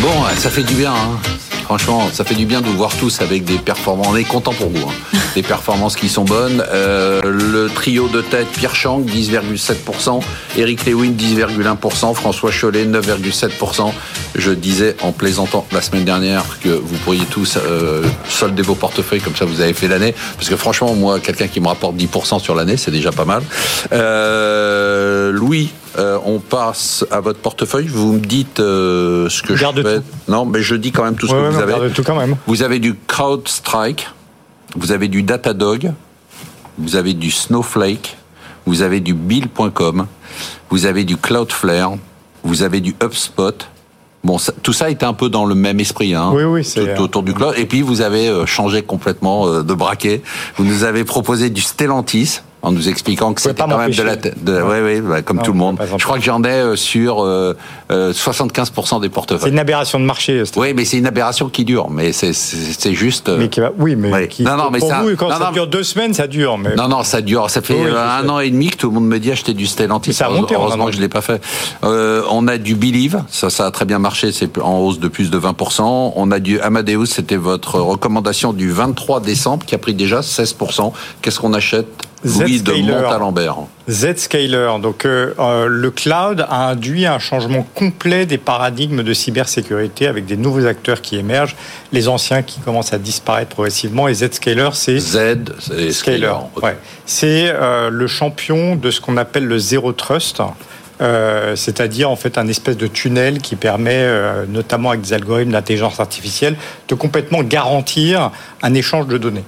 Bon, ça fait du bien. Hein. Franchement, ça fait du bien de vous voir tous avec des performances. On est content pour vous. Hein. Des performances qui sont bonnes. Euh, le trio de tête, Pierre Chang, 10,7%. Eric Lewin, 10,1%. François Chollet, 9,7%. Je disais en plaisantant la semaine dernière que vous pourriez tous euh, solder vos portefeuilles comme ça vous avez fait l'année. Parce que franchement, moi, quelqu'un qui me rapporte 10% sur l'année, c'est déjà pas mal. Euh, Louis, euh, on passe à votre portefeuille. Vous me dites euh, ce que je fais. Non, mais je dis quand même tout ce que vous avez. Tout quand même. Vous avez du CrowdStrike, vous avez du Datadog, vous avez du Snowflake, vous avez du Bill.com, vous avez du Cloudflare, vous avez du HubSpot. Bon, tout ça était un peu dans le même esprit, hein, oui, oui, c'est autour du cloud. Et puis vous avez euh, changé complètement de braquet. Vous nous avez proposé du Stellantis en nous expliquant que c'était quand même de la tête. Oui, oui, bah, comme tout le monde. Je crois que j'en ai euh, sur euh, 75% euh, des portefeuilles. C'est une aberration de marché. Oui, mais c'est une aberration qui dure. Mais c'est juste. Mais qui va, oui, mais Qui, non, non, mais pour ça, vous, quand ça dure deux semaines, ça dure. Mais... Non, non, ça dure. Ça fait un an et demi que tout le monde me dit acheter du Stellantis. Ça a monté, Heureusement que je l'ai pas fait. Euh, on a du Believe, ça, ça a très bien marché. C'est en hausse de plus de 20%. On a du Amadeus, c'était votre recommandation du 23 décembre, qui a pris déjà 16%. Qu'est-ce qu'on achète Louis de Montalembert. Zscaler. Donc, euh, euh, le cloud a induit un changement complet des paradigmes de cybersécurité avec des nouveaux acteurs qui émergent, les anciens qui commencent à disparaître progressivement. Et Zscaler, c'est Z Scaler. Ouais. C'est euh, le champion de ce qu'on appelle le zero trust. c'est-à-dire en fait un espèce de tunnel qui permet, notamment avec des algorithmes d'intelligence artificielle, de complètement garantir un échange de données.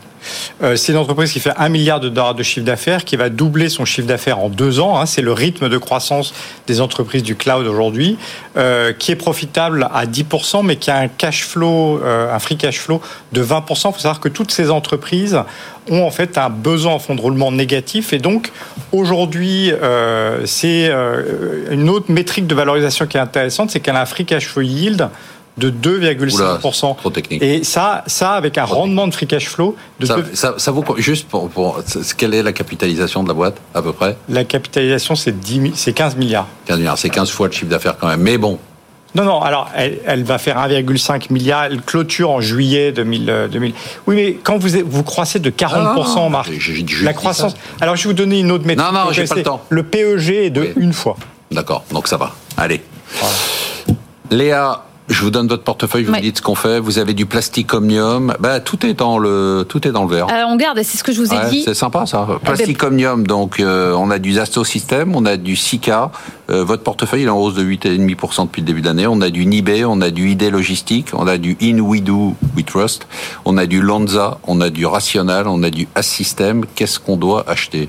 Euh, c'est une entreprise qui fait un milliard de dollars de chiffre d'affaires, qui va doubler son chiffre d'affaires en deux ans. Hein. c'est le rythme de croissance des entreprises du cloud aujourd'hui, euh, qui est profitable à 10%, mais qui a un cash flow, euh, un free cash flow de 20%. Il faut savoir que toutes ces entreprises ont en fait un besoin en fonds de roulement négatif. Et donc, aujourd'hui, c'est une autre métrique de valorisation qui est intéressante, c'est qu'elle a un free cash flow yield de 2,5%. Trop technique. Et ça, ça avec un rendement de free cash flow de ça, ça, vaut juste pour, pour, quelle est la capitalisation de la boîte à peu près? La capitalisation c'est 10 c'est 15 milliards. 15 milliards, c'est 15 fois le chiffre d'affaires quand même. Mais bon. Non, non, alors elle, va faire 1,5 milliard, elle clôture en juillet 2000. 2000. Oui, mais quand vous, vous croissez de 40%, Marc, la croissance. Alors je vais vous donner une autre méthode. Non, non, j'ai pas le temps. Le PEG est de une fois. D'accord, donc ça va. Allez. Léa, je vous donne votre portefeuille, vous me dites ce qu'on fait. Vous avez du plastique omnium. Bah, tout est dans le, tout est dans le verre. Euh, on garde, c'est ce que je vous ai dit. C'est sympa ça. Plastique omnium, donc euh, on a du Zasto System, on a du Sika. Euh, votre portefeuille il est en hausse de 8,5% depuis le début d'année. On a du Nibé, on a du ID Logistique, on a du In We Do We Trust, on a du Lonza, on a du Rational, on a du Assystem. Qu'est-ce qu'on doit acheter?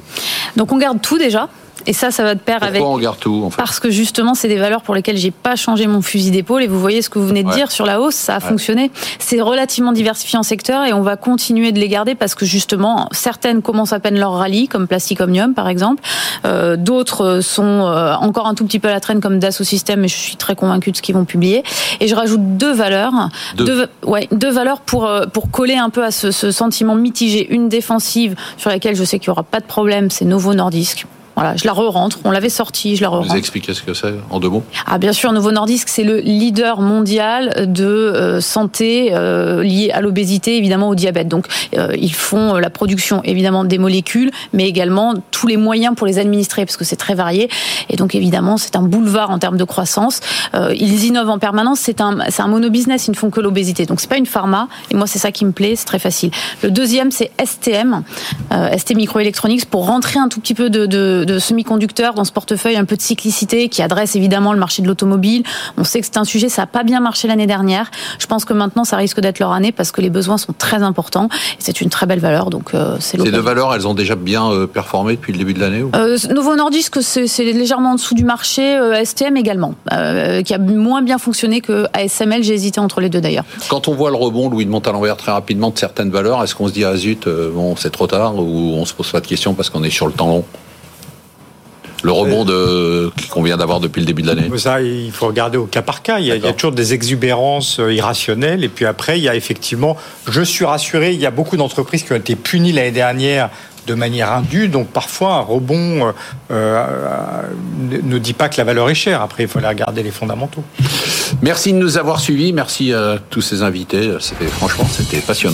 Donc on garde tout déjà. Et ça, ça va de pair Pourquoi avec. on garde tout en fait? Parce que justement, c'est des valeurs pour lesquelles j'ai pas changé mon fusil d'épaule. Et vous voyez ce que vous venez de dire sur la hausse, ça a fonctionné. C'est relativement diversifié en secteur et on va continuer de les garder parce que justement, certaines commencent à peine leur rallye, comme Plastic Omnium par exemple. Euh, D'autres sont euh, encore un tout petit peu à la traîne, comme Dassault Systèmes, mais je suis très convaincue de ce qu'ils vont publier. Et je rajoute deux valeurs, deux, ouais, deux valeurs pour euh, pour coller un peu à ce, ce sentiment mitigé. Une défensive sur laquelle je sais qu'il y aura pas de problème, c'est Novo Nordisk. Voilà, je la re-rentre. On l'avait sortie, je la re-rentre. Vous expliquez ce que c'est en deux mots? Ah bien sûr, Novo Nordisk, c'est le leader mondial de euh, santé euh, liée à l'obésité, évidemment au diabète. Donc euh, ils font la production évidemment des molécules, mais également tous les moyens pour les administrer, parce que c'est très varié. Et donc évidemment, c'est un boulevard en termes de croissance. ils innovent en permanence. C'est un, c'est un monobusiness. Ils ne font que l'obésité. Donc c'est pas une pharma. Et moi, c'est ça qui me plaît. C'est très facile. Le deuxième, c'est STM, ST Microelectronics, pour rentrer un tout petit peu de, de de, semi-conducteurs dans ce portefeuille, un peu de cyclicité qui adresse évidemment le marché de l'automobile. On sait que c'est un sujet, ça n'a pas bien marché l'année dernière. Je pense que maintenant, ça risque d'être leur année parce que les besoins sont très importants. C'est une très belle valeur, donc euh, c'est Ces deux valeurs, elles ont déjà bien euh, performé depuis le début de l'année euh, Novo Nordisk, c'est légèrement en dessous du marché. STM également, qui a moins bien fonctionné que ASML. J'ai hésité entre les deux d'ailleurs. Quand on voit le rebond, Louis de Montalembert, très rapidement de certaines valeurs, est-ce qu'on se dit ah zut, bon c'est trop tard ou on se pose pas de questions parce qu'on est sur le temps long? Le rebond qu'on vient d'avoir depuis le début de l'année Ça, il faut regarder au cas par cas. Il y, a, toujours des exubérances euh, irrationnelles. Et puis après, il y a effectivement, je suis rassuré, il y a beaucoup d'entreprises qui ont été punies l'année dernière de manière indue. Donc parfois, un rebond euh, euh, ne dit pas que la valeur est chère. Après, il faut aller regarder les fondamentaux. Merci de nous avoir suivis. Merci à tous ces invités. C'était, franchement, c'était passionnant.